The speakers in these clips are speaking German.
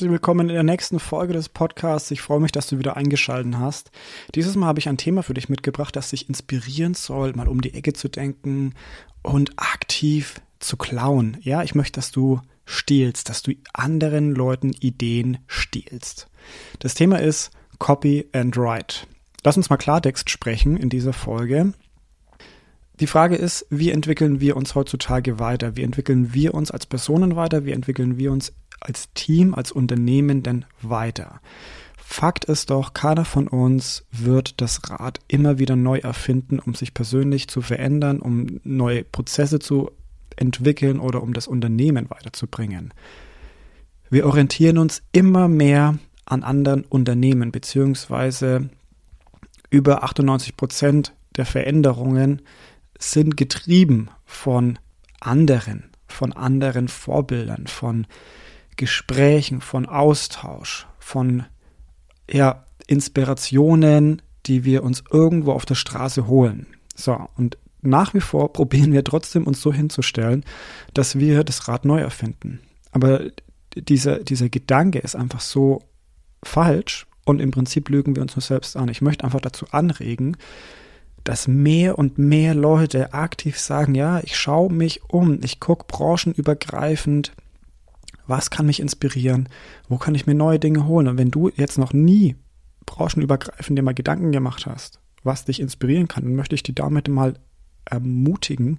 herzlich willkommen in der nächsten Folge des Podcasts. Ich freue mich, dass du wieder eingeschaltet hast. Dieses Mal habe ich ein Thema für dich mitgebracht, das dich inspirieren soll, mal um die Ecke zu denken und aktiv zu klauen. Ja, ich möchte, dass du stiehlst, dass du anderen Leuten Ideen stiehlst. Das Thema ist Copy and Write. Lass uns mal Klartext sprechen in dieser Folge. Die Frage ist, wie entwickeln wir uns heutzutage weiter? Wie entwickeln wir uns als Personen weiter? Wie entwickeln wir uns als Team, als Unternehmen denn weiter? Fakt ist doch, keiner von uns wird das Rad immer wieder neu erfinden, um sich persönlich zu verändern, um neue Prozesse zu entwickeln oder um das Unternehmen weiterzubringen. Wir orientieren uns immer mehr an anderen Unternehmen, beziehungsweise über 98 Prozent der Veränderungen sind getrieben von anderen, von anderen Vorbildern, von Gesprächen, von Austausch, von ja, Inspirationen, die wir uns irgendwo auf der Straße holen. So, und nach wie vor probieren wir trotzdem uns so hinzustellen, dass wir das Rad neu erfinden. Aber dieser, dieser Gedanke ist einfach so falsch und im Prinzip lügen wir uns nur selbst an. Ich möchte einfach dazu anregen, dass mehr und mehr Leute aktiv sagen, ja, ich schaue mich um, ich gucke branchenübergreifend, was kann mich inspirieren, wo kann ich mir neue Dinge holen. Und wenn du jetzt noch nie branchenübergreifend dir mal Gedanken gemacht hast, was dich inspirieren kann, dann möchte ich dich damit mal ermutigen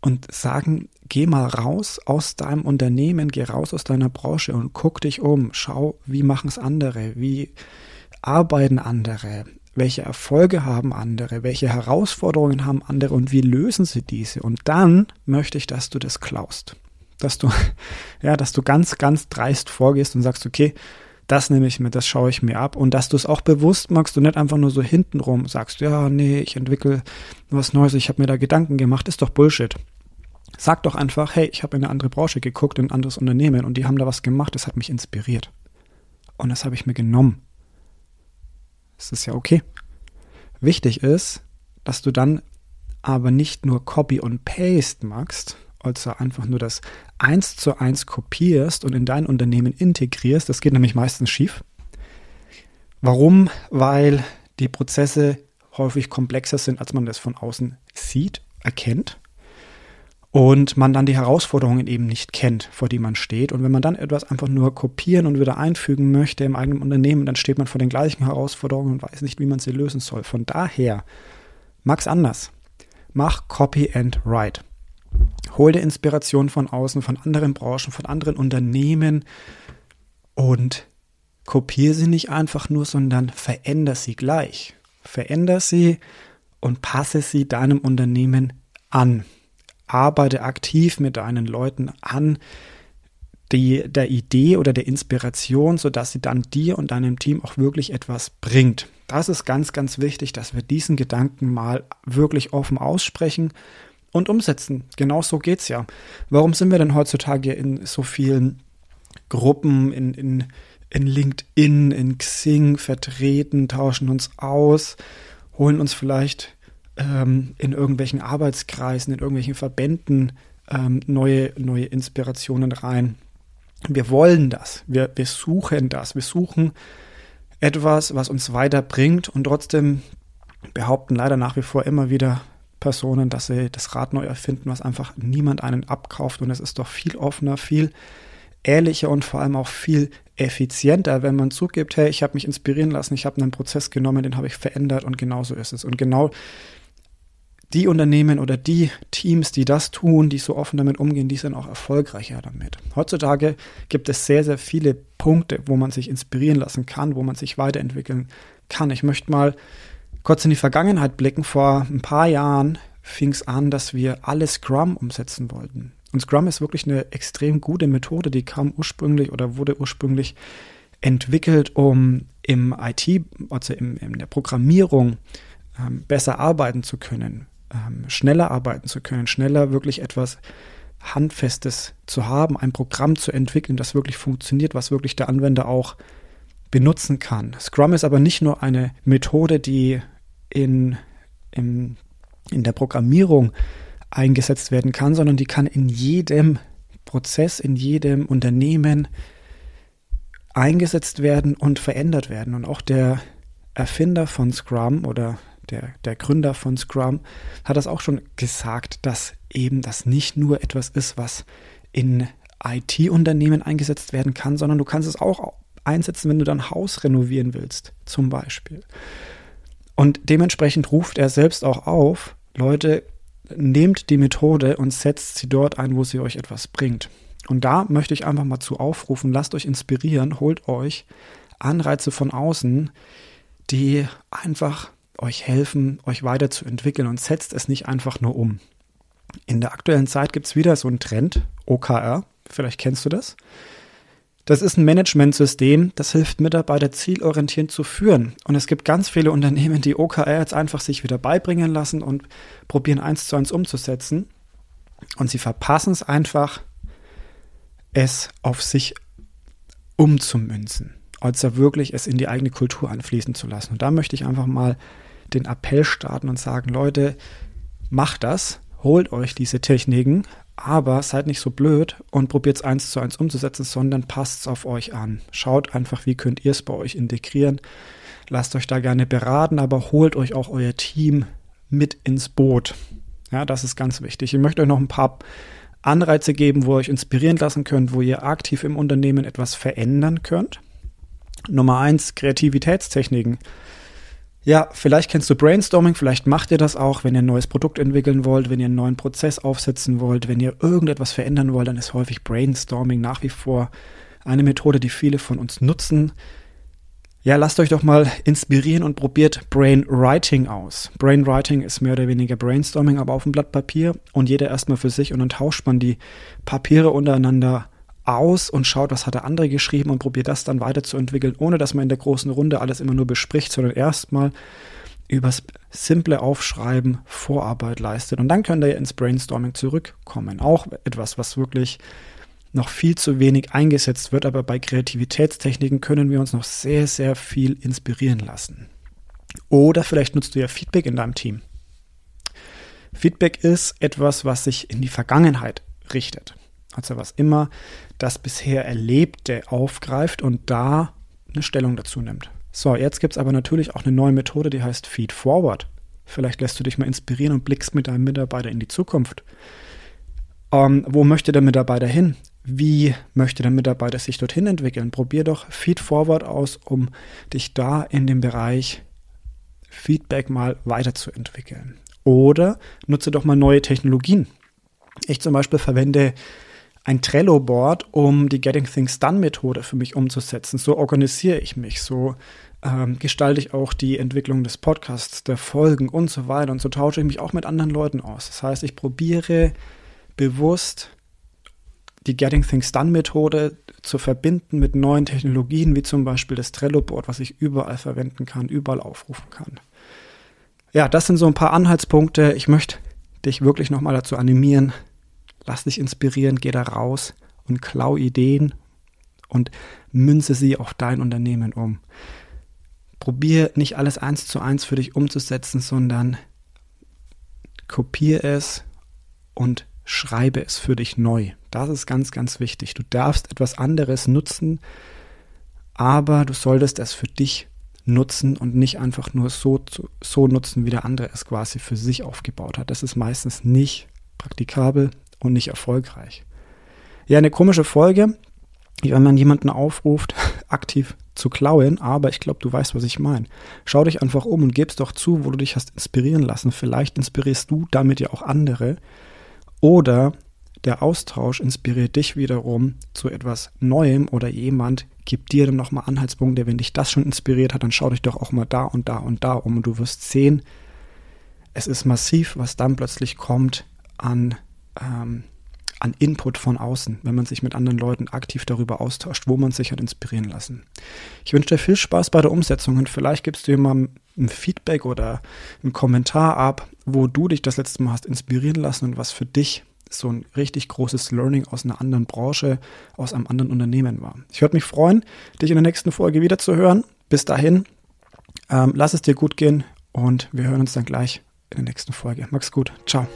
und sagen, geh mal raus aus deinem Unternehmen, geh raus aus deiner Branche und guck dich um, schau, wie machen es andere, wie arbeiten andere, welche Erfolge haben andere, welche Herausforderungen haben andere und wie lösen sie diese. Und dann möchte ich, dass du das klaust. Dass du, ja, dass du ganz, ganz dreist vorgehst und sagst, okay, das nehme ich mir, das schaue ich mir ab und dass du es auch bewusst magst und nicht einfach nur so hintenrum sagst, ja, nee, ich entwickle was Neues, ich habe mir da Gedanken gemacht, ist doch Bullshit. Sag doch einfach, hey, ich habe in eine andere Branche geguckt, in ein anderes Unternehmen und die haben da was gemacht, das hat mich inspiriert. Und das habe ich mir genommen. Das ist ja okay. Wichtig ist, dass du dann aber nicht nur Copy und Paste machst, also einfach nur das eins zu eins kopierst und in dein Unternehmen integrierst. Das geht nämlich meistens schief. Warum? Weil die Prozesse häufig komplexer sind, als man das von außen sieht, erkennt und man dann die Herausforderungen eben nicht kennt, vor die man steht. Und wenn man dann etwas einfach nur kopieren und wieder einfügen möchte im eigenen Unternehmen, dann steht man vor den gleichen Herausforderungen und weiß nicht, wie man sie lösen soll. Von daher, mach's anders. Mach Copy and Write. Hol dir Inspiration von außen, von anderen Branchen, von anderen Unternehmen und kopiere sie nicht einfach nur, sondern veränder sie gleich. Veränder sie und passe sie deinem Unternehmen an arbeite aktiv mit deinen Leuten an die, der Idee oder der Inspiration, sodass sie dann dir und deinem Team auch wirklich etwas bringt. Das ist ganz, ganz wichtig, dass wir diesen Gedanken mal wirklich offen aussprechen und umsetzen. Genau so geht's ja. Warum sind wir denn heutzutage in so vielen Gruppen, in, in, in LinkedIn, in Xing vertreten, tauschen uns aus, holen uns vielleicht ähm, in irgendwelchen Arbeitskreisen, in irgendwelchen Verbänden ähm, neue, neue Inspirationen rein. Wir wollen das, wir, wir suchen das, wir suchen etwas, was uns weiterbringt und trotzdem behaupten leider nach wie vor immer wieder Personen, dass sie das Rad neu erfinden, was einfach niemand einen abkauft und es ist doch viel offener, viel ehrlicher und vor allem auch viel effizienter, wenn man zugibt, hey, ich habe mich inspirieren lassen, ich habe einen Prozess genommen, den habe ich verändert und genau so ist es. Und genau die Unternehmen oder die Teams, die das tun, die so offen damit umgehen, die sind auch erfolgreicher damit. Heutzutage gibt es sehr, sehr viele Punkte, wo man sich inspirieren lassen kann, wo man sich weiterentwickeln kann. Ich möchte mal kurz in die Vergangenheit blicken. Vor ein paar Jahren fing es an, dass wir alle Scrum umsetzen wollten. Und Scrum ist wirklich eine extrem gute Methode, die kam ursprünglich oder wurde ursprünglich entwickelt, um im IT, also im, in der Programmierung, ähm, besser arbeiten zu können, ähm, schneller arbeiten zu können, schneller wirklich etwas Handfestes zu haben, ein Programm zu entwickeln, das wirklich funktioniert, was wirklich der Anwender auch benutzen kann. Scrum ist aber nicht nur eine Methode, die in, in, in der Programmierung eingesetzt werden kann, sondern die kann in jedem Prozess, in jedem Unternehmen eingesetzt werden und verändert werden. Und auch der Erfinder von Scrum oder der, der Gründer von Scrum hat das auch schon gesagt, dass eben das nicht nur etwas ist, was in IT-Unternehmen eingesetzt werden kann, sondern du kannst es auch einsetzen, wenn du dein Haus renovieren willst, zum Beispiel. Und dementsprechend ruft er selbst auch auf, Leute, nehmt die Methode und setzt sie dort ein, wo sie euch etwas bringt. Und da möchte ich einfach mal zu aufrufen, lasst euch inspirieren, holt euch Anreize von außen, die einfach euch helfen, euch weiterzuentwickeln und setzt es nicht einfach nur um. In der aktuellen Zeit gibt es wieder so einen Trend, OKR, vielleicht kennst du das. Das ist ein Managementsystem, das hilft Mitarbeiter zielorientiert zu führen. Und es gibt ganz viele Unternehmen, die OKR jetzt einfach sich wieder beibringen lassen und probieren eins zu eins umzusetzen. Und sie verpassen es einfach, es auf sich umzumünzen, als wirklich es in die eigene Kultur einfließen zu lassen. Und da möchte ich einfach mal den Appell starten und sagen, Leute, macht das, holt euch diese Techniken, aber seid nicht so blöd und probiert es eins zu eins umzusetzen, sondern passt es auf euch an. Schaut einfach, wie könnt ihr es bei euch integrieren. Lasst euch da gerne beraten, aber holt euch auch euer Team mit ins Boot. Ja, das ist ganz wichtig. Ich möchte euch noch ein paar Anreize geben, wo ihr euch inspirieren lassen könnt, wo ihr aktiv im Unternehmen etwas verändern könnt. Nummer eins, Kreativitätstechniken. Ja, vielleicht kennst du Brainstorming, vielleicht macht ihr das auch, wenn ihr ein neues Produkt entwickeln wollt, wenn ihr einen neuen Prozess aufsetzen wollt, wenn ihr irgendetwas verändern wollt, dann ist häufig Brainstorming nach wie vor eine Methode, die viele von uns nutzen. Ja, lasst euch doch mal inspirieren und probiert Brainwriting aus. Brainwriting ist mehr oder weniger Brainstorming, aber auf dem Blatt Papier und jeder erstmal für sich und dann tauscht man die Papiere untereinander aus und schaut, was hat der andere geschrieben und probiert das dann weiterzuentwickeln, ohne dass man in der großen Runde alles immer nur bespricht, sondern erstmal übers simple Aufschreiben Vorarbeit leistet. Und dann könnt ihr ins Brainstorming zurückkommen. Auch etwas, was wirklich noch viel zu wenig eingesetzt wird, aber bei Kreativitätstechniken können wir uns noch sehr, sehr viel inspirieren lassen. Oder vielleicht nutzt du ja Feedback in deinem Team. Feedback ist etwas, was sich in die Vergangenheit richtet. Also was immer das bisher Erlebte aufgreift und da eine Stellung dazu nimmt. So, jetzt gibt es aber natürlich auch eine neue Methode, die heißt Feed Forward. Vielleicht lässt du dich mal inspirieren und blickst mit deinem Mitarbeiter in die Zukunft. Ähm, wo möchte der Mitarbeiter hin? Wie möchte der Mitarbeiter sich dorthin entwickeln? Probier doch Feed Forward aus, um dich da in dem Bereich Feedback mal weiterzuentwickeln. Oder nutze doch mal neue Technologien. Ich zum Beispiel verwende ein Trello-Board, um die Getting Things Done-Methode für mich umzusetzen. So organisiere ich mich, so ähm, gestalte ich auch die Entwicklung des Podcasts, der Folgen und so weiter. Und so tausche ich mich auch mit anderen Leuten aus. Das heißt, ich probiere bewusst die Getting Things Done Methode zu verbinden mit neuen Technologien, wie zum Beispiel das Trello-Board, was ich überall verwenden kann, überall aufrufen kann. Ja, das sind so ein paar Anhaltspunkte. Ich möchte dich wirklich nochmal dazu animieren, lass dich inspirieren, geh da raus und klau Ideen und münze sie auf dein Unternehmen um. Probier nicht alles eins zu eins für dich umzusetzen, sondern kopiere es und schreibe es für dich neu. Das ist ganz, ganz wichtig. Du darfst etwas anderes nutzen, aber du solltest es für dich nutzen und nicht einfach nur so, so nutzen, wie der andere es quasi für sich aufgebaut hat. Das ist meistens nicht praktikabel und nicht erfolgreich. Ja, eine komische Folge, wenn man jemanden aufruft, aktiv zu klauen, aber ich glaube, du weißt, was ich meine. Schau dich einfach um und gib's doch zu, wo du dich hast inspirieren lassen. Vielleicht inspirierst du damit ja auch andere. Oder der Austausch inspiriert dich wiederum zu etwas Neuem oder jemand gibt dir dann nochmal Anhaltspunkte. Wenn dich das schon inspiriert hat, dann schau dich doch auch mal da und da und da um und du wirst sehen, es ist massiv, was dann plötzlich kommt an ähm, an Input von außen, wenn man sich mit anderen Leuten aktiv darüber austauscht, wo man sich hat inspirieren lassen. Ich wünsche dir viel Spaß bei der Umsetzung und vielleicht gibst du jemandem ein Feedback oder einen Kommentar ab, wo du dich das letzte Mal hast inspirieren lassen und was für dich so ein richtig großes Learning aus einer anderen Branche, aus einem anderen Unternehmen war. Ich würde mich freuen, dich in der nächsten Folge wieder zu hören. Bis dahin, ähm, lass es dir gut gehen und wir hören uns dann gleich in der nächsten Folge. Mach's gut. Ciao.